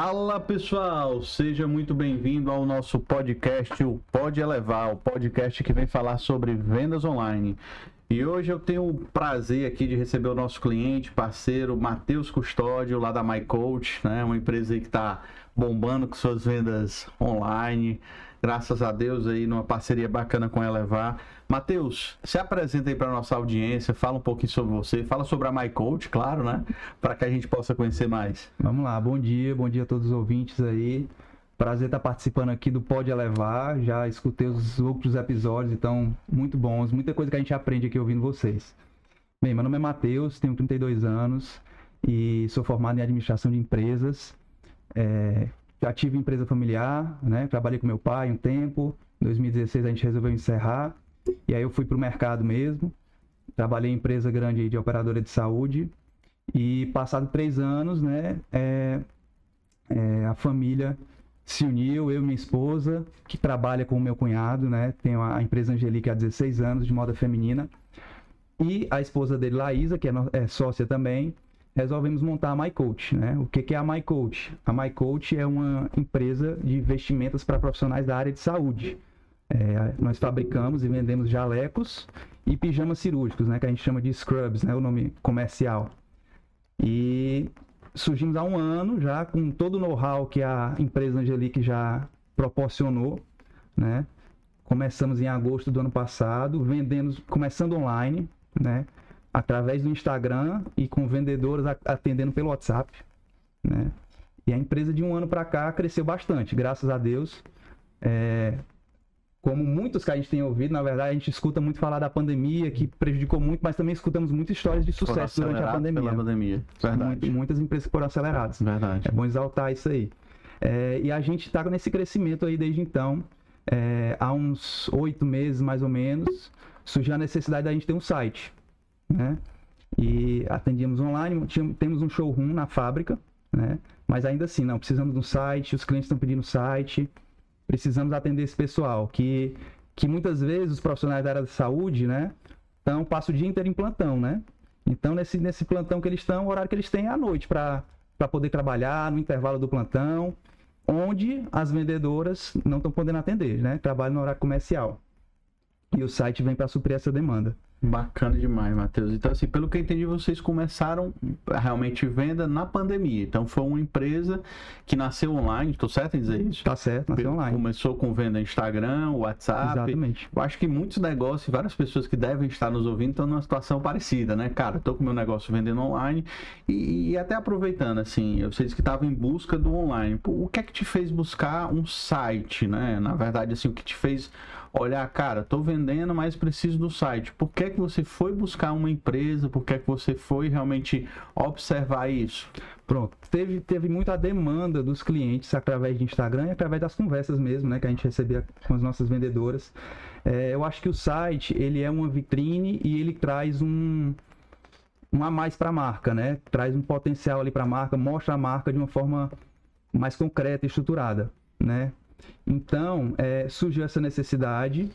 Fala pessoal, seja muito bem-vindo ao nosso podcast, o Pode Elevar, o podcast que vem falar sobre vendas online. E hoje eu tenho o prazer aqui de receber o nosso cliente, parceiro, Matheus Custódio, lá da MyCoach, né? Uma empresa que está bombando com suas vendas online. Graças a Deus aí, numa parceria bacana com a Elevar. Matheus, se apresenta aí para nossa audiência, fala um pouquinho sobre você, fala sobre a MyCoach, claro, né? Para que a gente possa conhecer mais. Vamos lá, bom dia, bom dia a todos os ouvintes aí. Prazer estar participando aqui do Pode Elevar. Já escutei os outros episódios, então, muito bons. Muita coisa que a gente aprende aqui ouvindo vocês. Bem, meu nome é Matheus, tenho 32 anos e sou formado em administração de empresas. É, já tive empresa familiar, né? Trabalhei com meu pai um tempo. Em 2016 a gente resolveu encerrar. E aí eu fui para o mercado mesmo. Trabalhei em empresa grande de operadora de saúde. E passado três anos, né? É, é, a família se uniu, eu e minha esposa, que trabalha com o meu cunhado, né? Tenho a empresa Angelique há 16 anos, de moda feminina. E a esposa dele, Laísa, que é, é sócia também, resolvemos montar a MyCoach, né? O que, é a MyCoach? A MyCoach é uma empresa de vestimentas para profissionais da área de saúde. É, nós fabricamos e vendemos jalecos e pijamas cirúrgicos, né? Que a gente chama de scrubs, né? O nome comercial. E surgimos há um ano já com todo o know-how que a empresa Angelique já proporcionou, né? Começamos em agosto do ano passado, vendendo, começando online, né? Através do Instagram e com vendedores atendendo pelo WhatsApp, né? E a empresa de um ano para cá cresceu bastante, graças a Deus. É, como muitos que a gente tem ouvido, na verdade, a gente escuta muito falar da pandemia, que prejudicou muito, mas também escutamos muitas histórias de sucesso durante a pandemia. Pandemia. Verdade. muitas empresas que foram aceleradas. Verdade. É bom exaltar isso aí. É, e a gente está nesse crescimento aí desde então. É, há uns oito meses, mais ou menos, surgiu a necessidade da gente ter um site. Né? E atendíamos online, tínhamos, temos um showroom na fábrica, né? mas ainda assim, não, precisamos de um site, os clientes estão pedindo site precisamos atender esse pessoal, que, que muitas vezes os profissionais da área da saúde, né, então passam o dia inteiro em plantão, né? Então, nesse, nesse plantão que eles estão, o horário que eles têm é à noite para poder trabalhar, no intervalo do plantão, onde as vendedoras não estão podendo atender, né? Trabalham no horário comercial. E o site vem para suprir essa demanda. Bacana demais, Matheus. Então, assim, pelo que eu entendi, vocês começaram realmente venda na pandemia. Então, foi uma empresa que nasceu online, estou certo em dizer isso? Tá certo, nasceu online. Começou com venda Instagram, WhatsApp. Exatamente. Eu acho que muitos negócios, várias pessoas que devem estar nos ouvindo estão numa situação parecida, né? Cara, estou com meu negócio vendendo online e, e até aproveitando, assim, eu sei que estava em busca do online. O que é que te fez buscar um site, né? Na verdade, assim, o que te fez olhar, cara, estou vendendo, mas preciso do site. Por que, que você foi buscar uma empresa? Por que, que você foi realmente observar isso? Pronto, teve, teve muita demanda dos clientes através de Instagram e através das conversas mesmo, né, que a gente recebia com as nossas vendedoras. É, eu acho que o site, ele é uma vitrine e ele traz um, um a mais para a marca, né? Traz um potencial ali para a marca, mostra a marca de uma forma mais concreta e estruturada, né? Então, é, surgiu essa necessidade,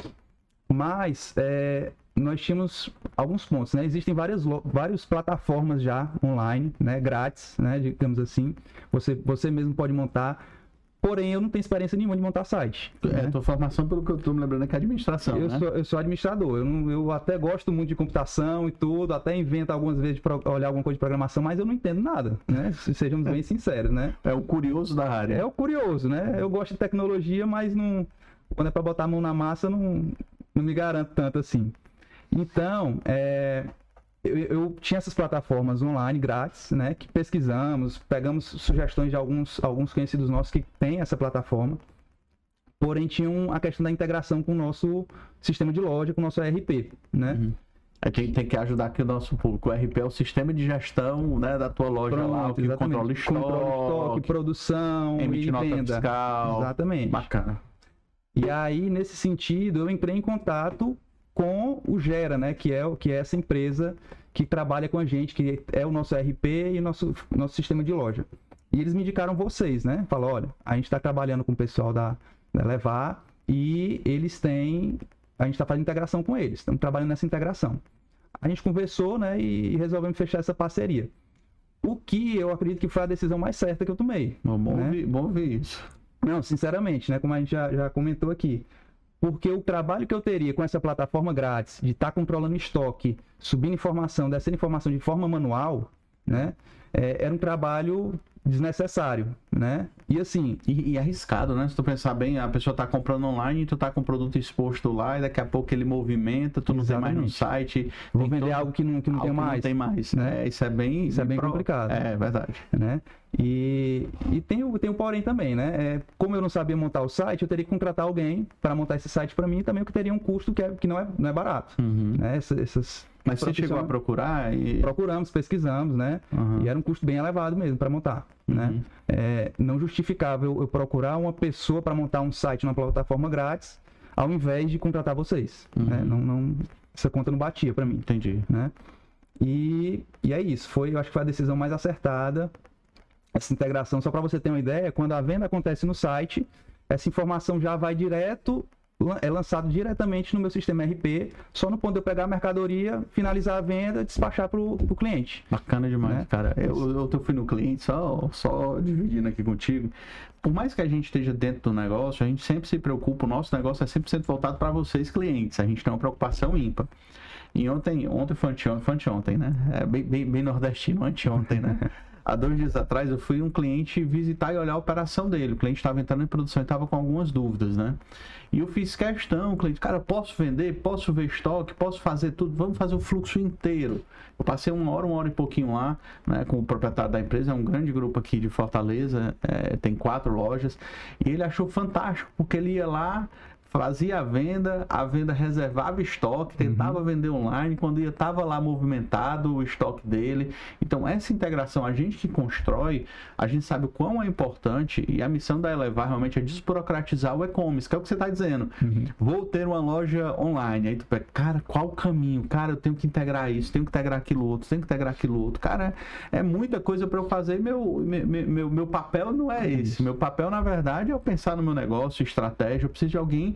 mas é, nós tínhamos alguns pontos, né? Existem várias, várias plataformas já online, né? Grátis, né? Digamos assim. Você, você mesmo pode montar. Porém, eu não tenho experiência nenhuma de montar site. É, né? tua formação, pelo que eu estou me lembrando, é que é administração, eu né? Sou, eu sou administrador. Eu, não, eu até gosto muito de computação e tudo, até invento algumas vezes de olhar alguma coisa de programação, mas eu não entendo nada, né? Sejamos bem sinceros, né? É o curioso da área. É o curioso, né? Eu gosto de tecnologia, mas não... Quando é para botar a mão na massa, não, não me garanto tanto assim. Então, é, eu, eu, tinha essas plataformas online grátis, né? Que pesquisamos, pegamos sugestões de alguns, alguns conhecidos nossos que têm essa plataforma. Porém, tinham a questão da integração com o nosso sistema de loja, com o nosso ERP, né? Uhum. A gente tem que ajudar aqui o nosso público. O RP é o sistema de gestão né, da tua loja Pronto, lá, o que controla estoque, estoque, produção e venda. Fiscal. Exatamente. Bacana. E aí, nesse sentido, eu entrei em contato com o Gera, né? Que é, que é essa empresa que trabalha com a gente, que é o nosso RP e o nosso, nosso sistema de loja. E eles me indicaram vocês, né? Falou, olha, a gente está trabalhando com o pessoal da, da Levar e eles têm. A gente está fazendo integração com eles, estamos trabalhando nessa integração. A gente conversou, né? E resolvemos fechar essa parceria. O que eu acredito que foi a decisão mais certa que eu tomei. Bom, bom, né? ouvir, bom ouvir isso. Não, sinceramente, né? Como a gente já, já comentou aqui. Porque o trabalho que eu teria com essa plataforma grátis, de estar controlando estoque, subindo informação, descendo informação de forma manual, né? É, era um trabalho desnecessário, né? E assim, E, e arriscado, né? Se tu pensar bem, a pessoa tá comprando online tu tá com o produto exposto lá e daqui a pouco ele movimenta, tu não tem mais no Exatamente. site. vou vender todo- algo que não, que não algo tem que mais. Não tem mais, né? né? Isso é bem... Isso é bem complicado. É, verdade. né? E, e tem, o, tem o porém também, né? É, como eu não sabia montar o site, eu teria que contratar alguém para montar esse site para mim e também o que teria um custo que, é, que não, é, não é barato. Uhum. Né? Essa- essas Mas você chegou a procurar e... Procuramos, pesquisamos, né? Uhum. E era um custo bem elevado mesmo para montar. Né? Uhum. É, não justificava eu, eu procurar uma pessoa para montar um site numa plataforma grátis ao invés de contratar vocês. Uhum. Né? Não, não, essa conta não batia para mim. Entendi. né? E, e é isso. Foi, eu acho que foi a decisão mais acertada. Essa integração, só para você ter uma ideia, quando a venda acontece no site, essa informação já vai direto, é lançado diretamente no meu sistema RP, só no ponto de eu pegar a mercadoria, finalizar a venda, despachar para o cliente. Bacana demais, Né? cara. Eu, eu, eu fui no cliente, só, só dividindo aqui contigo. Por mais que a gente esteja dentro do negócio, a gente sempre se preocupa, o nosso negócio é 100% voltado para vocês, clientes. A gente tem uma preocupação ímpar. E ontem, ontem foi anteontem, foi anteontem, né? É bem, bem, bem nordestino, anteontem, né? Há dois dias atrás eu fui um cliente visitar e olhar a operação dele. O cliente estava entrando em produção e estava com algumas dúvidas, né? E eu fiz questão, o cliente, cara, posso vender, posso ver estoque, posso fazer tudo, vamos fazer o fluxo inteiro. Eu passei uma hora, uma hora e pouquinho lá, né, com o proprietário da empresa, é um grande grupo aqui de Fortaleza, é, tem quatro lojas, e ele achou fantástico, porque ele ia lá, fazia a venda, a venda reservava estoque, tentava vender online, quando ia estava lá movimentado o estoque dele. Então essa integração, a gente que constrói, a gente sabe o quão é importante e a missão da Elevar realmente é desburocratizar o e-commerce, que é o que você está dizendo. Vou ter uma loja online, aí tu pega, cara, qual o caminho? Cara, eu tenho que integrar isso, tenho que integrar aquilo outro, tenho que integrar aquilo outro. Cara, é muita coisa para eu fazer. e Meu, meu, meu, meu papel não é esse. Meu papel, na verdade, é eu pensar no meu negócio, estratégia. Eu preciso de alguém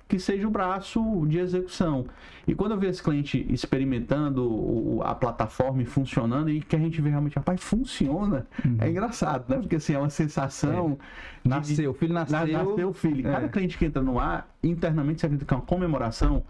que seja o braço de execução. E quando eu vejo esse cliente experimentando a plataforma e funcionando, e que a gente vê realmente, rapaz, funciona, é engraçado, né? Porque assim, é uma sensação. de- Nasceu, o filho nasceu. na- Nasceu o feeling. Cada É. cliente que entra no ar, internamente você acredita que é uma comemoração,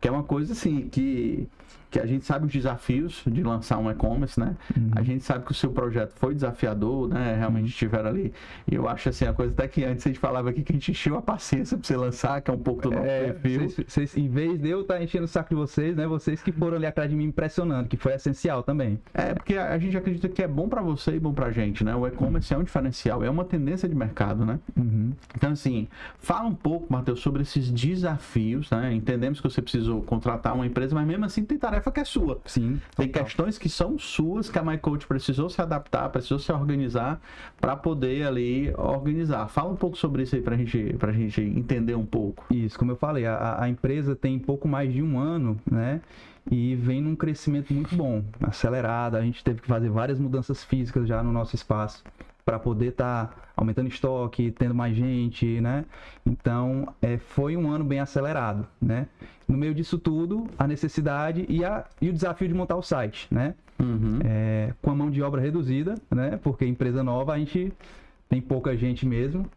que é uma coisa assim, que, que a gente sabe os desafios de lançar um e-commerce, né? Uhum. A gente sabe que o seu projeto foi desafiador, né? Realmente estiveram ali. E eu acho assim, a coisa até que antes a gente falava aqui que a gente encheu a paciência pra você lançar, que é um pouco do nosso É, perfil. vocês- vocês- em vez de eu estar enchendo o saco de vocês, né? Vocês que foram ali atrás de mim impressionando, que foi essencial também. É, porque a gente acredita que é bom pra você e bom pra gente, né? O e-commerce é um diferencial, é uma tendência de mercado, né? Uhum. Então, assim, fala um pouco, Matheus, sobre esses desafios, né? Entendemos que você precisou contratar uma empresa, mas mesmo assim tem tarefa que é sua. Sim. Tem total. questões que são suas, que a MyCoach precisou se adaptar, precisou se organizar para poder ali organizar. Fala um pouco sobre isso aí pra gente, pra gente entender um pouco. Isso, como eu falei, a, a empresa tem pouco mais de um ano, né? E vem num crescimento muito bom, acelerado. A gente teve que fazer várias mudanças físicas já no nosso espaço para poder estar aumentando estoque, tendo mais gente, né? Então, é, foi um ano bem acelerado, né? No meio disso tudo, a necessidade e, a, e o desafio de montar o site, né? Uhum. É, com a mão de obra reduzida, né? Porque empresa nova a gente tem pouca gente mesmo.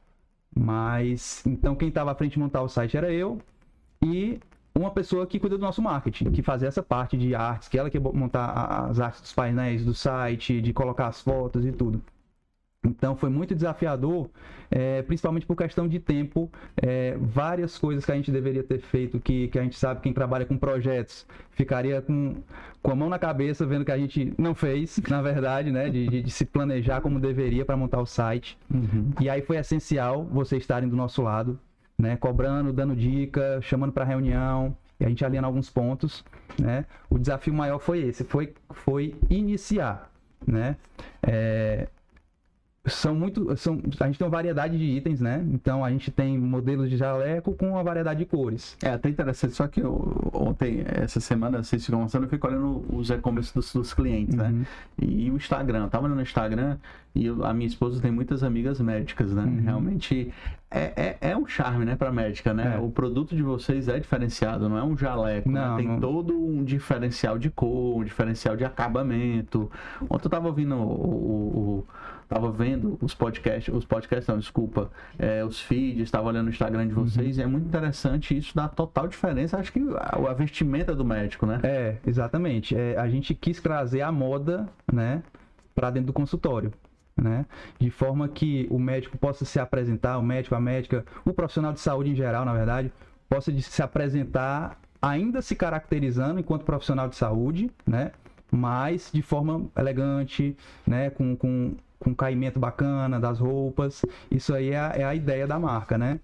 Mas então quem estava à frente de montar o site era eu e uma pessoa que cuida do nosso marketing, que fazia essa parte de artes, que ela que montar as artes dos painéis do site, de colocar as fotos e tudo. Então foi muito desafiador, é, principalmente por questão de tempo. é, várias coisas que a gente deveria ter feito, que, que a gente sabe, quem trabalha com projetos, ficaria com, com a mão na cabeça vendo que a gente não fez, na verdade, né? De, de- de se planejar como deveria para montar o site. Uhum. E aí foi essencial vocês estarem do nosso lado, né? Cobrando, dando dica, chamando para reunião, e a gente alinhando alguns pontos, né? O desafio maior foi esse, foi, foi iniciar, né? É, são muito. São, a gente tem uma variedade de itens, né? Então a gente tem modelos de jaleco com uma variedade de cores. É até interessante, só que eu, ontem, essa semana, vocês ficam lançando, eu fico olhando os e-commerce dos, dos, clientes, né? Uhum. E, e, o Instagram. Eu tava no Instagram e eu, a minha esposa tem muitas amigas médicas, né? Uhum. Realmente é, é, é, um charme, né, pra médica, né? É. O produto de vocês é diferenciado, não é um jaleco, né? Não, Tem não. todo um diferencial de cor, um diferencial de acabamento. Ontem eu tava ouvindo o- o- o tava vendo os podcasts, os podcasts não, desculpa, é, os feeds, estava olhando o Instagram de vocês Uhum. e é muito interessante isso dá total diferença. Acho que a, a vestimenta do médico, né? É, exatamente. É, a gente quis trazer a moda, né, para dentro do consultório, né, de forma que o médico possa se apresentar, o médico, a médica, o profissional de saúde em geral, na verdade, possa se apresentar ainda se caracterizando enquanto profissional de saúde, né, mas de forma elegante, né, com, com, com caimento bacana das roupas. Isso aí é a, é a ideia da marca, né?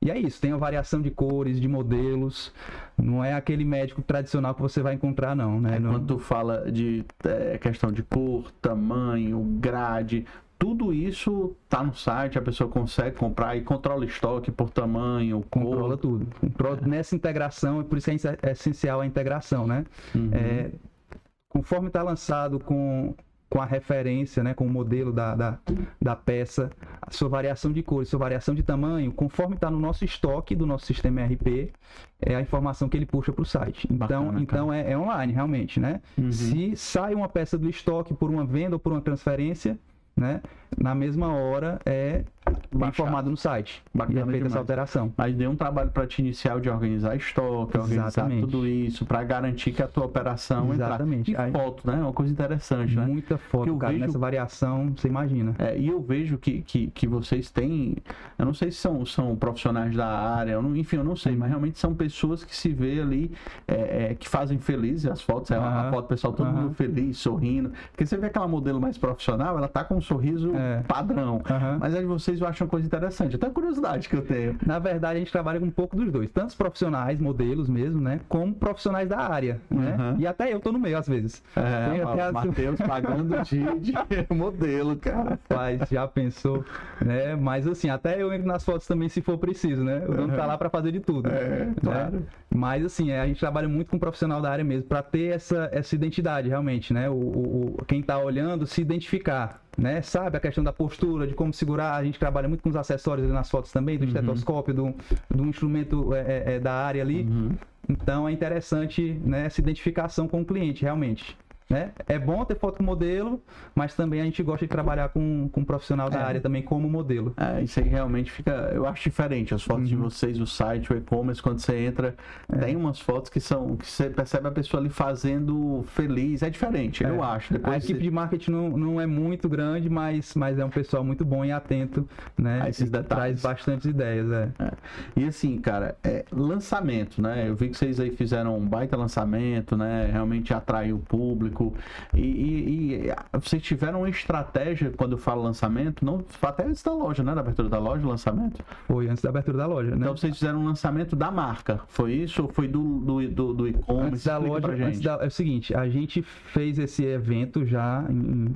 E é isso, tem a variação de cores, de modelos. Não é aquele médico tradicional que você vai encontrar, não, né? É, Quando tu fala de é, questão de cor, tamanho, grade, tudo isso tá no site, a pessoa consegue comprar e controla estoque por tamanho, Controla cor. tudo. Controla nessa integração, e por isso é é essencial a integração, né? Uhum. É, conforme está lançado com, com a referência, né, com o modelo da, da, da peça, a sua variação de cores, sua variação de tamanho, conforme está no nosso estoque do nosso sistema ERP, é a informação que ele puxa para o site. Então, Bacana, então é, é online, realmente, né? Uhum. Se sai uma peça do estoque por uma venda ou por uma transferência, né? Na mesma hora é Baixado. informado no site. e Bacana é feita demais. essa alteração. Mas deu um trabalho para te inicial de organizar estoque, organizar Exatamente. tudo isso, para garantir que a tua operação Exatamente. entrar. E Aí- foto, né? É uma coisa interessante, né? Muita foto, eu cara. vejo- Nessa variação, você imagina. É, e eu vejo que, que, que vocês têm, eu não sei se são, são profissionais da área, eu não- enfim, eu não sei, Uhum. mas realmente são pessoas que se vê ali, é, é, que fazem felizes as fotos, é uma Aham. foto pessoal todo Aham. mundo feliz, sorrindo, porque você vê aquela modelo mais profissional, ela tá com um sorriso É. padrão, Aham. mas a de vocês eu acho uma coisa interessante, até curiosidade que eu tenho. Na verdade, a gente trabalha com um pouco dos dois. Tanto os profissionais, modelos mesmo, né? Como profissionais da área, né? Uhum. E até eu tô no meio, às vezes. É, Tem até as- Matheus pagando de, de modelo, cara. Rapaz, já pensou, né? Mas assim, até eu entro nas fotos também se for preciso, né? O dono tá lá pra fazer de tudo. É, né? claro. Mas assim, é, a gente trabalha muito com um profissional da área mesmo, pra ter essa, essa identidade realmente, né? O- o- quem tá olhando se identificar, né? Sabe a questão da postura, de como segurar. A gente trabalha muito com os acessórios ali nas fotos também, do Uhum. estetoscópio, do, do instrumento é, é, é, da área ali. Uhum. Então é interessante né, essa identificação com o cliente, realmente. Né? É bom ter foto com modelo, mas também a gente gosta de trabalhar com, com um profissional da É. área também como modelo. É, isso aí realmente fica. Eu acho diferente as fotos de Uhum. vocês, o site, o e-commerce, quando você entra, É. tem umas fotos que são. que você percebe a pessoa ali fazendo feliz. É diferente, É. eu acho. A Depois equipe de marketing não, não é muito grande, mas, mas é um pessoal muito bom e atento, né? A esses detalhes. Traz bastantes ideias, é. E assim, cara, é, lançamento, né? Eu vi que vocês aí fizeram um baita lançamento, né? Realmente atraiu o público. E, e- e, ah, vocês tiveram uma estratégia quando eu falo lançamento, não até antes da loja, né? Da abertura da loja, lançamento. Foi antes da abertura da loja, né? Então vocês fizeram um lançamento da marca. Foi isso ou foi do, do, do, do e-commerce? Antes da Explica loja, antes da- é o seguinte, a gente fez esse evento já em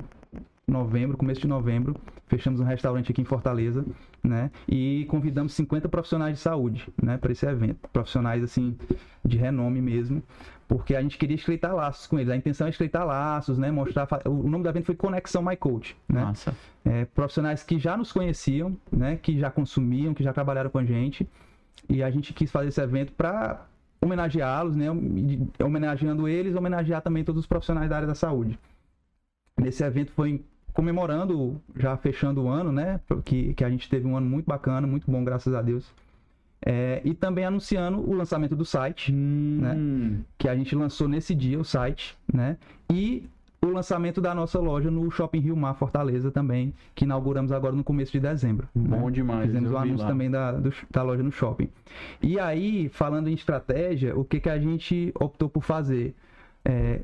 novembro, começo de novembro, fechamos um restaurante aqui em Fortaleza, né? E convidamos 50 profissionais de saúde, né, para esse evento, profissionais assim de renome mesmo, porque a gente queria estreitar laços com eles. A intenção é estreitar laços, né, mostrar o nome do evento foi Conexão My Coach, né? Massa. É, profissionais que já nos conheciam, né, que já consumiam, que já trabalharam com a gente, e a gente quis fazer esse evento para homenageá-los, né, homenageando eles, homenagear também todos os profissionais da área da saúde. Nesse evento foi comemorando, já fechando o ano, né, que, que a gente teve um ano muito bacana, muito bom, graças a Deus. É, e também anunciando o lançamento do site, né? Hum, que a gente lançou nesse dia o site, né? E o lançamento da nossa loja no Shopping Rio Mar Fortaleza também, que inauguramos agora no começo de dezembro. Bom né? demais. Fizemos o vi anúncio lá. também da, do- da loja no shopping. E aí, falando em estratégia, o que, que a gente optou por fazer? É,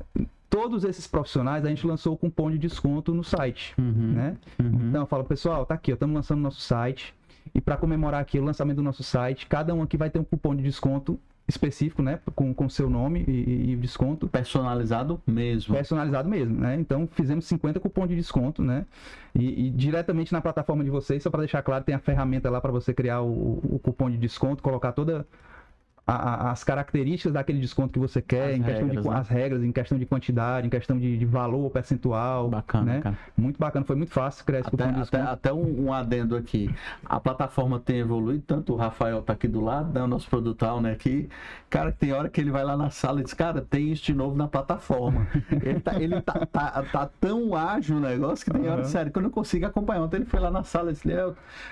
todos esses profissionais, a gente lançou o cupom de desconto no site, Uhum, né? uhum. Então, eu falo, pessoal, tá aqui, estamos lançando nosso site. E para comemorar aqui o lançamento do nosso site, cada um aqui vai ter um cupom de desconto específico, né? Com o seu nome e, e, desconto. Personalizado mesmo. Personalizado mesmo, né? Então fizemos 50 cupons de desconto, né? E, e diretamente na plataforma de vocês, só para deixar claro, tem a ferramenta lá para você criar o, o cupom de desconto, colocar toda a, as características daquele desconto que você quer, as em questão regras, de né? as regras, em questão de quantidade, em questão de, de valor percentual. Bacana, né? Cara. Muito bacana, foi muito fácil criar esse até, cupom de desconto. Até, até um, um, adendo aqui. A plataforma tem evoluído, tanto o Rafael tá aqui do lado, né, o nosso produtor, né, aqui. Cara, tem hora que ele vai lá na sala e diz, cara, tem isso de novo na plataforma. ele tá, ele tá, tá, tá tão ágil o negócio que tem uhum. hora, sério, que eu não consigo acompanhar. Ontem ele foi lá na sala e disse,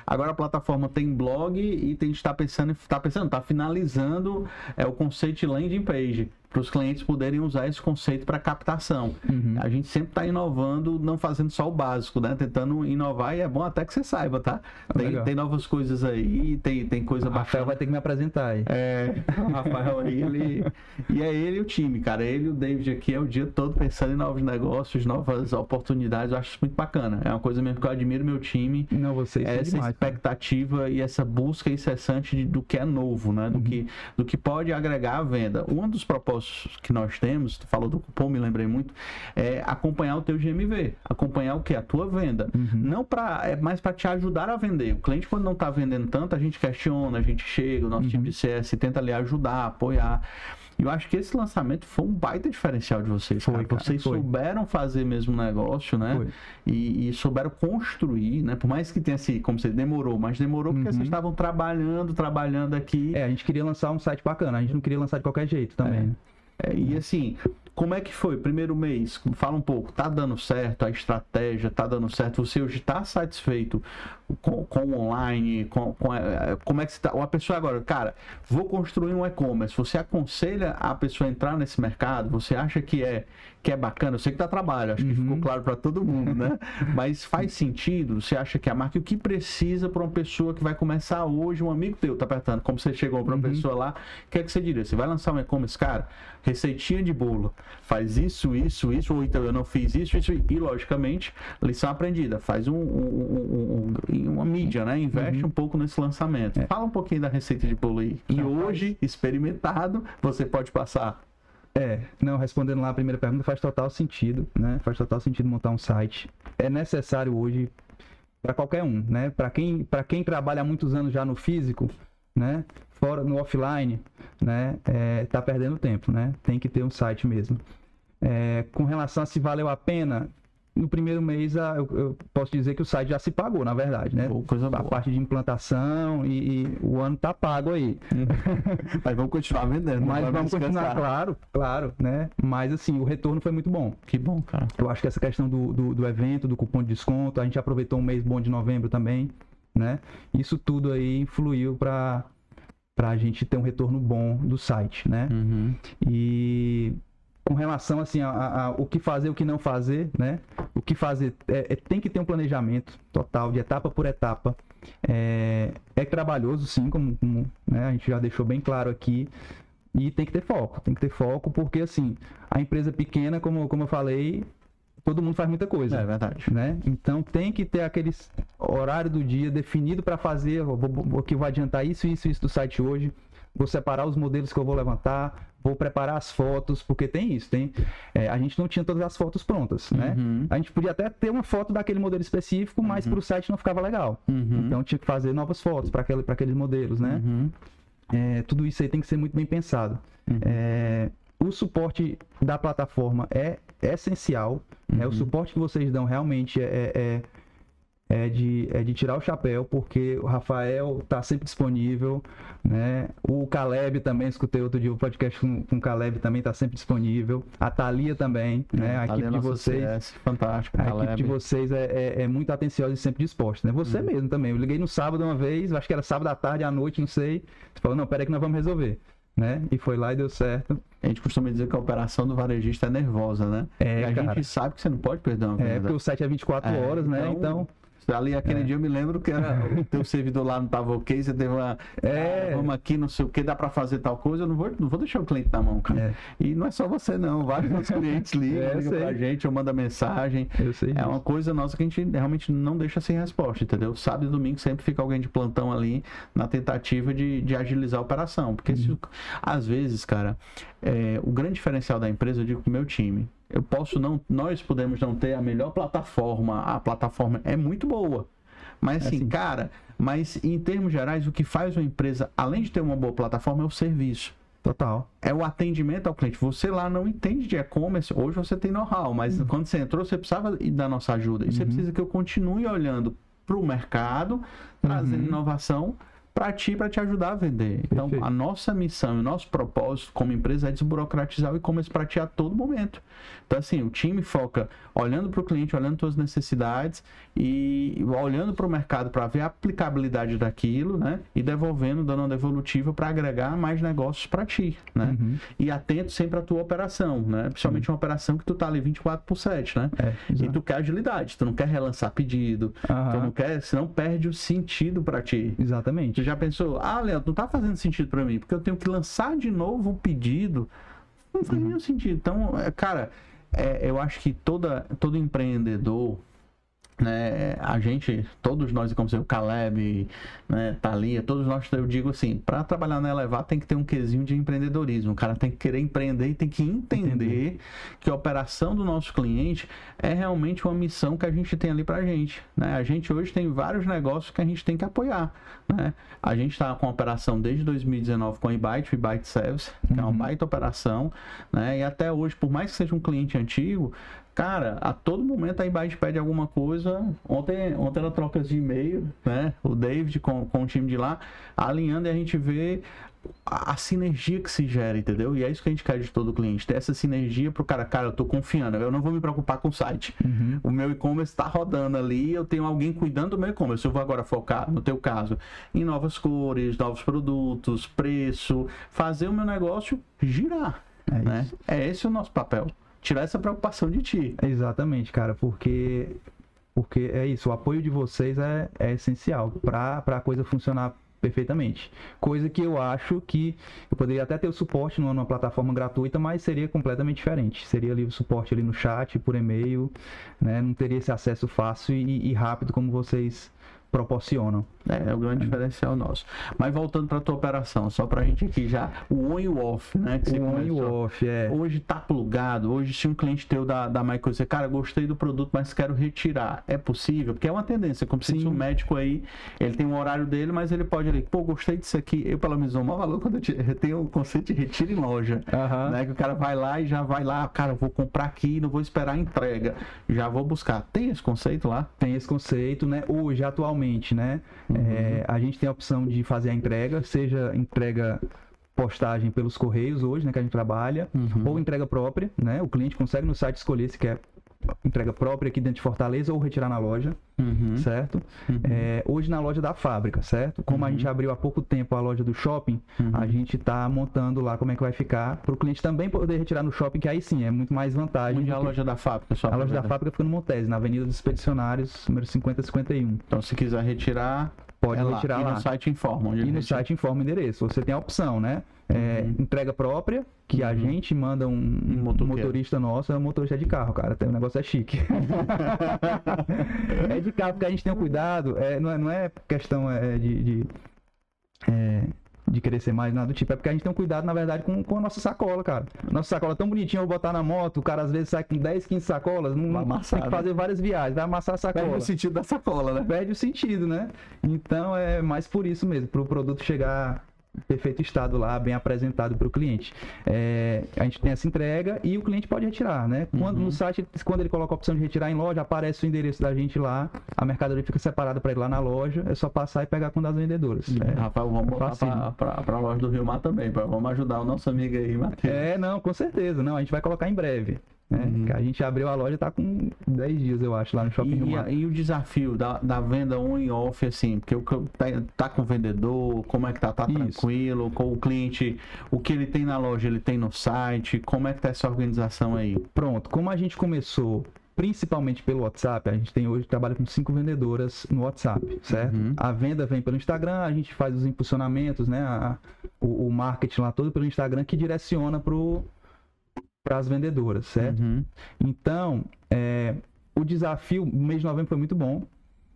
agora a plataforma tem blog e tem, está pensando, tá pensando, tá finalizando é, o conceito de landing page para os clientes poderem usar esse conceito para captação. Uhum. A gente sempre está inovando, não fazendo só o básico, né? Tentando inovar e é bom até que você saiba, tá? Tem, tem novas coisas aí, tem, tem coisa o Rafael vai ter que me apresentar aí. É, o Rafael aí, ele... E é ele e o time, cara. Ele e o David aqui é o dia todo pensando em novos negócios, novas oportunidades. Eu acho isso muito bacana. É uma coisa mesmo que eu admiro meu time. Não, vocês é Essa demais, expectativa cara. e essa busca incessante de, do que é novo, né? Do, uhum. que, do que pode agregar a venda. Um dos propósitos que nós temos, tu falou do cupom, me lembrei muito, é acompanhar o teu GMV, acompanhar o que? A tua venda. Uhum. Não para é mais para te ajudar a vender. O cliente, quando não está vendendo tanto, a gente questiona, a gente chega, o nosso uhum. time de CS tenta ali ajudar, apoiar. E eu acho que esse lançamento foi um baita diferencial de vocês. Foi, cara. Vocês foi. souberam fazer mesmo o negócio, né? E, e, souberam construir, né? Por mais que tenha assim, como você demorou, mas demorou porque uhum. vocês estavam trabalhando, trabalhando aqui. É, a gente queria lançar um site bacana, a gente não queria lançar de qualquer jeito também. É. Né? É, e assim, como é que foi? Primeiro mês, fala um pouco, tá dando certo a estratégia, tá dando certo? Você hoje está satisfeito com, com o online? Com, com, é, como é que você tá? Ou a pessoa agora, cara, vou construir um e-commerce. Você aconselha a pessoa a entrar nesse mercado? Você acha que é, que é bacana? Eu sei que dá trabalho, acho uhum. que ficou uhum. claro para todo mundo, né? Mas faz sentido? Você acha que a marca, o que precisa para uma pessoa que vai começar hoje, um amigo teu tá apertando, como você chegou para uma uhum. pessoa lá, o que é que você diria? Você vai lançar um e-commerce, cara, receitinha de bolo faz isso, isso, isso, ou então eu não fiz isso, isso, e logicamente, lição aprendida, faz um, um, um, uma mídia, né? Investe uhum. um pouco nesse lançamento. É. Fala um pouquinho da receita de bolo aí. E hoje, experimentado, você pode passar é, não, respondendo lá a primeira pergunta, faz total sentido, né? Faz total sentido montar um site. É necessário hoje para qualquer um, né? Para quem, quem trabalha há muitos anos já no físico, né? Fora no offline, né? É, tá perdendo tempo, né? Tem que ter um site mesmo. É, com relação a se valeu a pena, no primeiro mês eu, eu, posso dizer que o site já se pagou, na verdade, né? coisa boa. A parte de implantação e, e o ano tá pago aí. Mas vamos continuar vendendo. Mas vamos continuar, claro, claro, né? Mas assim, o retorno foi muito bom. Que bom, cara. Eu acho que essa questão do, do, do evento, do cupom de desconto, a gente aproveitou um mês bom de novembro também, né? Isso tudo aí influiu para para a gente ter um retorno bom do site, né? Uhum. E com relação assim a, a, a, o que fazer, o que não fazer, né? O que fazer é, é, tem que ter um planejamento total, de etapa por etapa. É, é trabalhoso, sim, como, como né? a gente já deixou bem claro aqui. E tem que ter foco, tem que ter foco, porque assim, a empresa pequena, como, como eu falei, todo mundo faz muita coisa. É verdade. Né? Então tem que ter aquele horário do dia definido para fazer, o vou, que vai adiantar isso, isso, isso do site hoje. Vou separar os modelos que eu vou levantar, vou preparar as fotos, porque tem isso, tem. É, a gente não tinha todas as fotos prontas, né? Uhum. A gente podia até ter uma foto daquele modelo específico, mas uhum. para o site não ficava legal. Uhum. Então tinha que fazer novas fotos para aquele, aqueles modelos, né? Uhum. É, tudo isso aí tem que ser muito bem pensado. Uhum. É, o suporte da plataforma é essencial. Uhum. Né? O uhum. suporte que vocês dão realmente é, é, é, de, é de tirar o chapéu, porque o Rafael está sempre disponível. Né? O Caleb também, escutei outro dia o podcast com, com o Caleb, também está sempre disponível. A Thalia também, é, né? a equipe de vocês. CS, fantástico. A Caleb. equipe de vocês é, é, é, muito atenciosa e sempre disposta. Né? Você uhum. mesmo também. Eu liguei no sábado uma vez, acho que era sábado à tarde, à noite, não sei. Você falou, não, peraí que nós vamos resolver né? E foi lá e deu certo. A gente costuma dizer que a operação do varejista é nervosa, né? É, e a cara. gente sabe que você não pode perder uma venda. É, porque o site é 24 é, horas, né? Então, então Ali aquele é. dia eu me lembro que era o teu servidor lá não estava ok, você teve uma. É. Ah, vamos aqui, não sei o que, dá para fazer tal coisa, eu não vou, não vou deixar o cliente na mão, cara. É. E não é só você, não. Vários clientes ligam, é, ligam pra gente, ou mandam mensagem. Eu sei. É disso. uma coisa nossa que a gente realmente não deixa sem resposta, entendeu? Sábado e domingo sempre fica alguém de plantão ali na tentativa de, de agilizar a operação. Porque uhum. se, às vezes, cara, é, o grande diferencial da empresa, eu digo pro meu time, eu posso não, nós podemos não ter a melhor plataforma, a plataforma é muito boa. Mas assim, é assim, cara, mas em termos gerais, o que faz uma empresa, além de ter uma boa plataforma, é o serviço. Total. É o atendimento ao cliente. Você lá não entende de e-commerce, hoje você tem know-how, mas uhum. quando você entrou, você precisava da nossa ajuda. E uhum. você precisa que eu continue olhando para o mercado, trazendo uhum. inovação para ti, para te ajudar a vender. Então, Perfeito. a nossa missão, o nosso propósito como empresa é desburocratizar o e-commerce para ti a todo momento. Então, assim, o time foca olhando para o cliente, olhando suas necessidades e olhando para o mercado para ver a aplicabilidade daquilo, né? E devolvendo, dando uma devolutiva para agregar mais negócios para ti, né? Uhum. E atento sempre à tua operação, né? Principalmente uhum. uma operação que tu tá ali 24 por 7, né? É, e tu quer agilidade, tu não quer relançar pedido, uhum. tu não quer, senão perde o sentido para ti. Exatamente. Já pensou, ah, Leandro, não tá fazendo sentido para mim, porque eu tenho que lançar de novo o pedido. Não faz uhum. nenhum sentido. Então, é, cara, é, eu acho que toda, todo empreendedor, né, a gente, todos nós, como o Caleb, né, Thalia, todos nós, eu digo assim, para trabalhar na Elevar tem que ter um quesinho de empreendedorismo. O cara tem que querer empreender e tem que entender, entender. que a operação do nosso cliente é realmente uma missão que a gente tem ali para a gente. Né? A gente hoje tem vários negócios que a gente tem que apoiar. Né? A gente está com a operação desde 2019 com a eBite, o eBite Service, que uhum. é uma uhum. baita operação. Né? E até hoje, por mais que seja um cliente antigo, Cara, a todo momento a Inbyte pede alguma coisa. Ontem, ontem era trocas de e-mail, né? O David com, com o time de lá, alinhando e a gente vê a, sinergia que se gera, entendeu? E é isso que a gente quer de todo cliente, ter essa sinergia pro cara, cara, eu tô confiando, eu não vou me preocupar com o site. Uhum. O meu e-commerce está rodando ali, eu tenho alguém cuidando do meu e-commerce. Eu vou agora focar, no teu caso, em novas cores, novos produtos, preço, fazer o meu negócio girar. É, né? é esse o nosso papel tirar essa preocupação de ti. Exatamente, cara, porque porque é isso, o apoio de vocês é, é essencial para a coisa funcionar perfeitamente. Coisa que eu acho que eu poderia até ter o suporte numa, numa, plataforma gratuita, mas seria completamente diferente. Seria ali o suporte ali no chat, por e-mail, né? Não teria esse acesso fácil e, e rápido como vocês proporcionam. É, é o grande é. diferencial nosso. Mas voltando para a tua operação, só para a gente aqui já, o on e o off, né? O on e o off, é. Hoje tá plugado, hoje se um cliente teu da, da Michael dizer, cara, gostei do produto, mas quero retirar, é possível? Porque é uma tendência, como se um médico aí, ele tem um horário dele, mas ele pode ali, pô, gostei disso aqui, eu pelo menos o maior valor quando eu tenho o conceito de retiro em loja, uhum. né? Que o cara vai lá e já vai lá, cara, vou comprar aqui, não vou esperar a entrega, já vou buscar. Tem esse conceito lá? Tem esse conceito, né? Hoje, atualmente, né? Uhum. É, a gente tem a opção de fazer a entrega, seja entrega postagem pelos correios hoje, né, que a gente trabalha, uhum. ou entrega própria, né? O cliente consegue no site escolher se quer entrega própria aqui dentro de Fortaleza ou retirar na loja, uhum. certo? Uhum. É, hoje na loja da fábrica, certo? Como a gente uhum. abriu há pouco tempo a loja do shopping, uhum. a gente está montando lá como é que vai ficar para o cliente também poder retirar no shopping, que aí sim é muito mais vantagem. Onde é a loja da fábrica? a loja da fábrica fica no Montese, na Avenida dos Expedicionários, número 5051. Então se quiser retirar, pode é retirar lá. E no site informa. E no site informa o endereço. Você tem a opção, né? É, uhum. Entrega própria, que uhum. a gente manda um, um, um motorista nosso, é um motorista de carro, cara. O negócio é chique. é de carro, porque a gente tem um cuidado, é, não, é, não é questão é, de, de é, de ser mais, nada do tipo. É porque a gente tem um cuidado, na verdade, com, com a nossa sacola, cara. Nossa sacola é tão bonitinha, eu vou botar na moto, o cara às vezes sai com 10, 15 sacolas, não, vai amassar, tem que fazer né? várias viagens, vai amassar a sacola. Perde o sentido da sacola, né? Perde o sentido, né? Então é mais por isso mesmo, para o produto chegar perfeito estado lá, bem apresentado para o cliente. É, a gente tem essa entrega e o cliente pode retirar, né? Quando uhum. no site, quando ele coloca a opção de retirar em loja, aparece o endereço da gente lá, a mercadoria fica separada para ele lá na loja, é só passar e pegar com das vendedoras. É, Rafael, vamos botar para a loja do Rio Mar também, pra, vamos ajudar o nosso amigo aí, Matheus. É, não, com certeza, não, a gente vai colocar em breve. Né? Uhum. A gente abriu a loja tá com 10 dias, eu acho, lá no Shopping E, e, e o desafio da, da venda on e off, assim, porque o, tá, tá com o vendedor, como é que tá? Tá Isso. tranquilo? Com o cliente, o que ele tem na loja, ele tem no site, como é que tá essa organização aí? Pronto, como a gente começou principalmente pelo WhatsApp, a gente tem hoje trabalha com cinco vendedoras no WhatsApp, certo? Uhum. A venda vem pelo Instagram, a gente faz os impulsionamentos, né? A- o, o marketing lá todo pelo Instagram que direciona para as vendedoras, certo? Uhum. Então, é, o desafio no mês de novembro foi muito bom,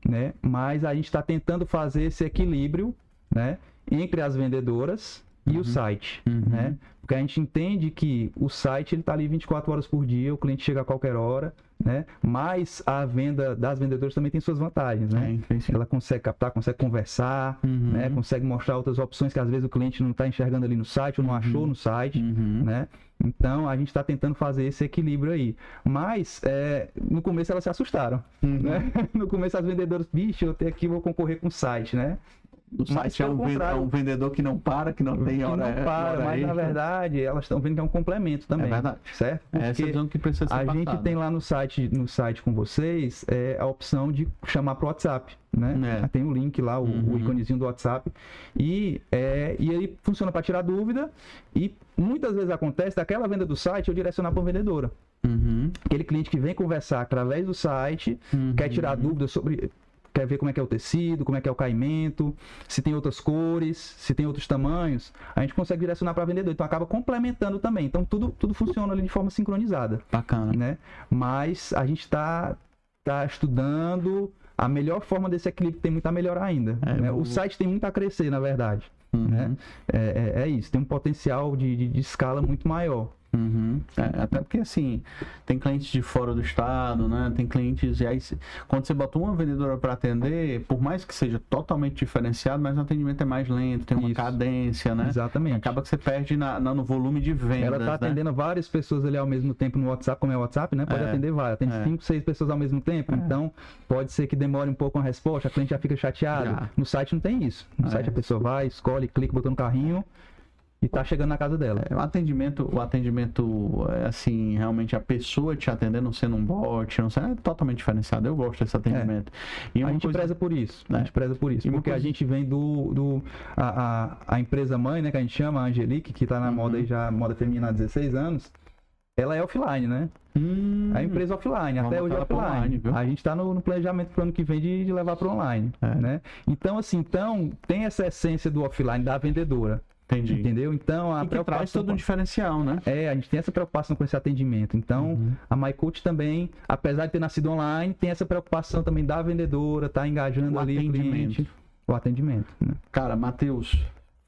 né? Mas a gente está tentando fazer esse equilíbrio, né? Entre as vendedoras e o site, Uhum. né? Porque a gente entende que o site ele tá ali 24 horas por dia, o cliente chega a qualquer hora, né? Mas a venda das vendedoras também tem suas vantagens, né? É. Ela consegue captar, consegue conversar, Uhum. né? Consegue mostrar outras opções que às vezes o cliente não está enxergando ali no site ou não achou no site Uhum. né? Então a gente está tentando fazer esse equilíbrio aí. Mas é, no começo elas se assustaram, Uhum. né? No começo as vendedoras, bicho, eu tenho aqui, vou concorrer com o site, né? O Mas, site é um, é um vendedor que não para, que não tem Que hora não para, hora mas na extra. verdade elas estão vendo que é um complemento também. É verdade. Certo? É essa Porque visão que precisa ser a gente passada. tem lá no site, no site com vocês é, a opção de chamar pro WhatsApp, né? É. Tem o link lá, o, Uhum. o íconezinho do WhatsApp. E, é, e aí funciona para tirar dúvida. E muitas vezes acontece daquela venda do site eu direcionar para vendedora. Uhum. Aquele cliente que vem conversar através do site, Uhum. quer tirar dúvidas sobre. Quer ver como é que é o tecido, como é que é o caimento, se tem outras cores, se tem outros tamanhos, a gente consegue direcionar para vendedor. Então acaba complementando também. Então tudo, tudo funciona ali de forma sincronizada, Bacana. né? Mas a gente está tá estudando a melhor forma desse equilíbrio, tem muito a melhorar ainda. É, né? vou- O site tem muito a crescer, na verdade. Uhum. né? É, é- é isso, tem um potencial de, de- de escala muito maior. Uhum. É, até porque assim, tem clientes de fora do estado, né? Tem clientes. E aí, se- quando você bota uma vendedora para atender, por mais que seja totalmente diferenciado, mas o atendimento é mais lento, tem uma Isso. cadência, né? Exatamente. Acaba que você perde na, na- no volume de vendas. Ela está né? atendendo várias pessoas ali ao mesmo tempo no WhatsApp, como é o WhatsApp, né? Pode É, atender várias. Atende é. cinco, seis pessoas ao mesmo tempo. Então, pode ser que demore um pouco a resposta, a cliente já fica chateada. Já. No site não tem isso. No É. site a pessoa vai, escolhe, clica, botou no carrinho e tá chegando na casa dela. É, O atendimento, o atendimento, é assim, realmente a pessoa te atendendo, sendo um bot, não sei, é totalmente diferenciado. Eu gosto desse atendimento. E a gente coisa- preza por isso. A É. gente preza por isso. E Porque a coisa- gente vem do. do a, a, a empresa mãe, né? Que a gente chama, a Angelique, que tá na Uhum. moda aí já, moda feminina há 16 anos. Ela é offline, né? Hum, A empresa offline, Vamos até hoje é offline. online, a gente está no, no planejamento para o ano que vem de, de levar para online, É. né? Então, assim, então tem essa essência do offline da vendedora, entendi. entendeu? Então, a E que traz preocupação todo um diferencial, né? é, a gente tem essa preocupação com esse atendimento. Então, Uhum. a MyCoach também, apesar de ter nascido online, tem essa preocupação também da vendedora, tá engajando O ali o atendimento. cliente, o atendimento, né? Cara, Matheus,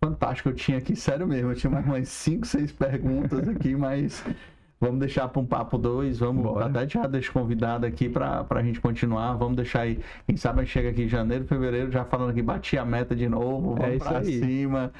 fantástico. Eu tinha aqui, sério mesmo, eu tinha mais umas 5, 6 perguntas aqui, mas vamos deixar para um papo 2. Vamos Bora. até já deixar convidado aqui para a gente continuar. Vamos deixar aí, quem sabe a gente chega aqui em janeiro, fevereiro, já falando que bati a meta de novo. Vamos É isso pra aí. cima.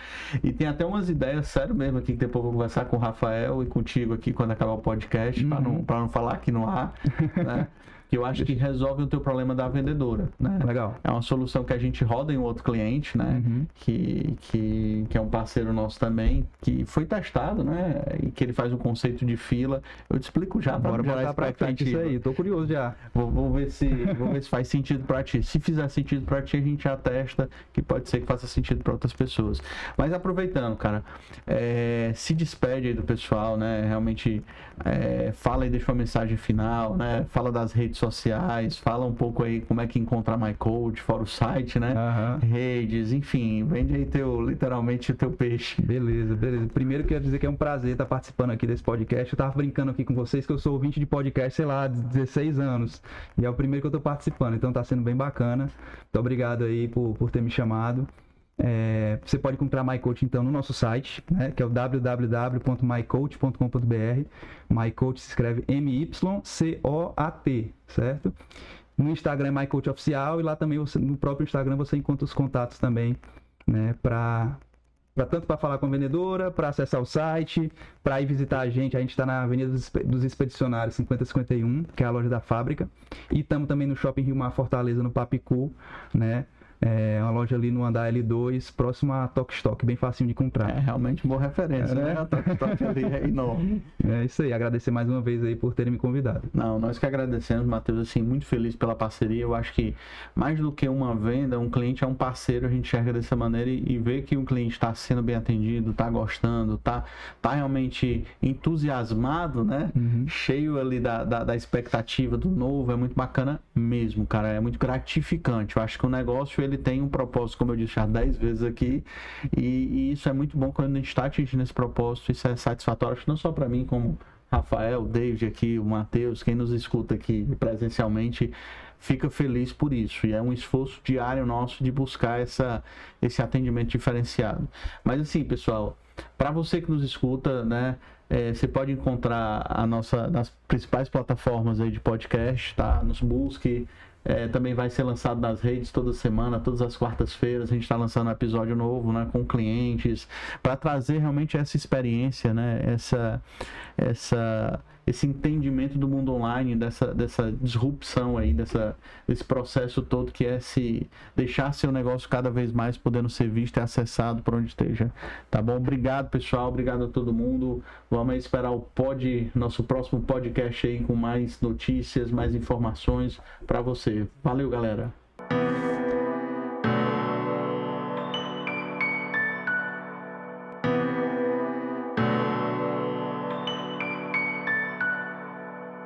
E tem até umas ideias, sério mesmo, aqui que depois eu vou conversar com o Rafael e contigo aqui quando acabar o podcast, para não, Uhum. pra não falar aqui no ar, né? Que eu acho que resolve o teu problema da vendedora, né? Legal. É uma solução que a gente roda em um outro cliente, né? Uhum. Que, que, que é um parceiro nosso também, que foi testado, né? E que ele faz um conceito de fila. Eu te explico já para Bora botar pra frente isso aí, tô curioso já. Vou, vou ver se, vou ver se faz sentido para ti. Se fizer sentido para ti, a gente já testa, que pode ser que faça sentido para outras pessoas. Mas aproveitando, cara, é, se despede aí do pessoal, né? Realmente é, fala aí, deixa uma mensagem final, né? Fala das redes sociais, fala um pouco aí como é que encontrar My Coach, fora o site, né? Aham. Redes, enfim, vende aí teu, literalmente o teu peixe. Beleza, beleza. Primeiro quero dizer que é um prazer estar participando aqui desse podcast. Eu tava brincando aqui com vocês que eu sou ouvinte de podcast, sei lá, de 16 anos. E é o primeiro que eu tô participando, então tá sendo bem bacana. Muito obrigado aí por, por ter me chamado. É, você pode encontrar MyCoach então no nosso site, né, que é o www.mycoach.com.br. MyCoach se escreve M-Y-C-O-A-T, certo? No Instagram é MyCoach Oficial e lá também você- no próprio Instagram você encontra os contatos também, né, para Pra, tanto para falar com a vendedora, para acessar o site, para ir visitar a gente. A gente está na Avenida dos Expedicionários 5051, que é a loja da fábrica. E estamos também no Shopping Rio Mar Fortaleza, no Papicu, né? É uma loja ali no andar L2, próximo a Tok Stock, bem facinho de encontrar. É realmente boa referência, É, né? né? A ali é enorme. É isso aí, agradecer mais uma vez aí por terem me convidado. Não, nós que agradecemos, Matheus, assim, muito feliz pela parceria. Eu acho que mais do que uma venda, um cliente é um parceiro, a gente enxerga dessa maneira e, e ver que o cliente está sendo bem atendido, está gostando, está tá realmente entusiasmado, né? Uhum. Cheio ali da, da, da expectativa do novo, é muito bacana mesmo, cara. É muito gratificante. Eu acho que o negócio ele tem um propósito, como eu disse já 10 vezes aqui, e, e isso é muito bom quando a gente está atingindo esse propósito. Isso é satisfatório, acho não só para mim, como Rafael, David aqui, o Matheus, quem nos escuta aqui presencialmente, fica feliz por isso. E é um esforço diário nosso de buscar essa, esse atendimento diferenciado. Mas assim, pessoal, para você que nos escuta, né? é, você pode encontrar a nossa nas principais plataformas aí de podcast, tá? Nos busque. É, também vai ser lançado nas redes toda semana, todas as quartas-feiras. A gente está lançando um episódio novo, né, com clientes, para trazer realmente essa experiência, né, essa, essa, esse entendimento do mundo online, dessa, dessa disrupção aí, dessa, desse processo todo que é se deixar seu negócio cada vez mais podendo ser visto e acessado por onde esteja. Tá bom? Obrigado, pessoal. Obrigado a todo mundo. Vamos esperar o pod, nosso próximo podcast aí com mais notícias, mais informações para você. Valeu, galera.